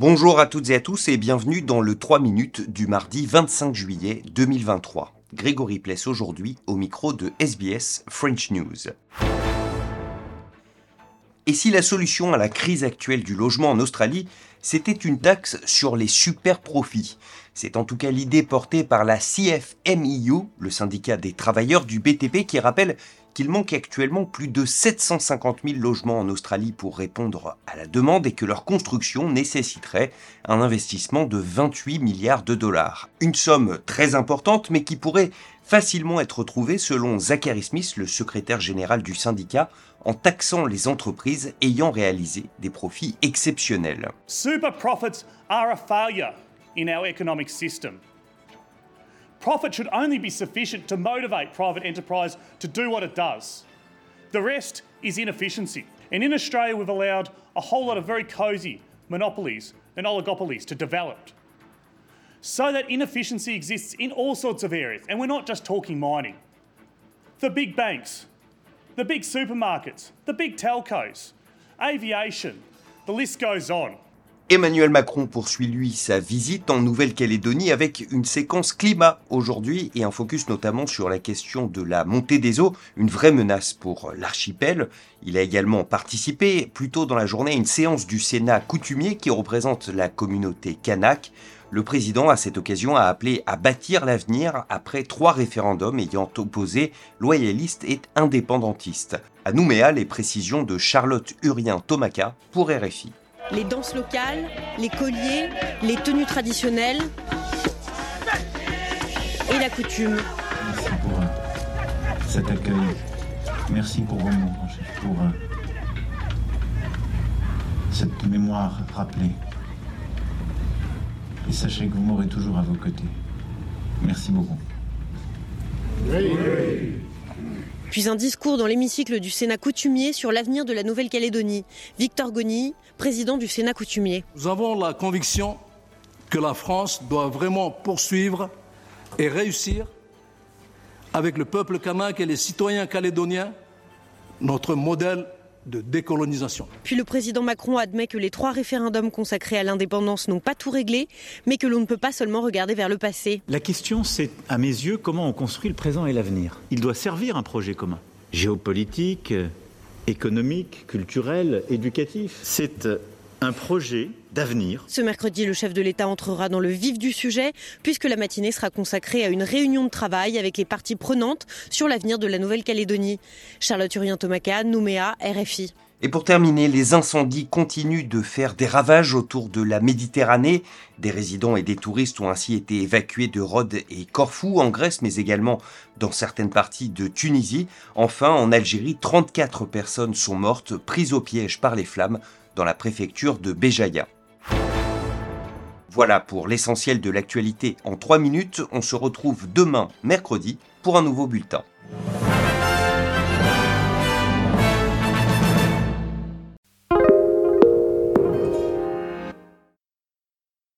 Bonjour à toutes et à tous et bienvenue dans le 3 minutes du mardi 25 juillet 2023. Grégory Pless aujourd'hui au micro de SBS French News. Et si la solution à la crise actuelle du logement en Australie, c'était une taxe sur les super profits? C'est en tout cas l'idée portée par la CFMEU, le syndicat des travailleurs du BTP, qui rappelle qu'il manque actuellement plus de 750 000 logements en Australie pour répondre à la demande et que leur construction nécessiterait un investissement de 28 milliards de dollars. Une somme très importante mais qui pourrait facilement être retrouvée selon Zachary Smith, le secrétaire général du syndicat, en taxant les entreprises ayant réalisé des profits exceptionnels. Super profits are a failure in our economic system. Profit should only be sufficient to motivate private enterprise to do what it does. The rest is inefficiency. And in Australia, we've allowed a whole lot of very cosy monopolies and oligopolies to develop. So that inefficiency exists in all sorts of areas. And we're not just talking mining. The big banks, the big supermarkets, the big telcos, aviation, the list goes on. Emmanuel Macron poursuit lui sa visite en Nouvelle-Calédonie avec une séquence climat aujourd'hui et un focus notamment sur la question de la montée des eaux, une vraie menace pour l'archipel. Il a également participé plus tôt dans la journée à une séance du Sénat coutumier qui représente la communauté kanak. Le président, à cette occasion, a appelé à bâtir l'avenir après trois référendums ayant opposé loyalistes et indépendantistes. À Nouméa, les précisions de Charlotte Urien-Tomaka pour RFI les danses locales, les colliers, les tenues traditionnelles et la coutume. Merci pour euh, cet accueil. Merci pour vos mots, pour euh, cette mémoire rappelée. Et sachez que vous m'aurez toujours à vos côtés. Merci beaucoup. Puis un discours dans l'hémicycle du Sénat coutumier sur l'avenir de la Nouvelle-Calédonie. Victor Goni, président du Sénat coutumier. Nous avons la conviction que la France doit vraiment poursuivre et réussir avec le peuple kanak et les citoyens calédoniens notre modèle de décolonisation. Puis le président Macron admet que les trois référendums consacrés à l'indépendance n'ont pas tout réglé, mais que l'on ne peut pas seulement regarder vers le passé. La question, c'est, à mes yeux, comment on construit le présent et l'avenir. Il doit servir un projet commun. Géopolitique, économique, culturel, éducatif. C'est euh, un projet d'avenir. Ce mercredi, le chef de l'État entrera dans le vif du sujet, puisque la matinée sera consacrée à une réunion de travail avec les parties prenantes sur l'avenir de la Nouvelle-Calédonie. Charlotte Urien-Tomaka, Nouméa, RFI. Et pour terminer, les incendies continuent de faire des ravages autour de la Méditerranée. Des résidents et des touristes ont ainsi été évacués de Rhodes et Corfou en Grèce, mais également dans certaines parties de Tunisie. Enfin, en Algérie, 34 personnes sont mortes, prises au piège par les flammes dans la préfecture de Béjaïa. Voilà pour l'essentiel de l'actualité en 3 minutes. On se retrouve demain, mercredi, pour un nouveau bulletin.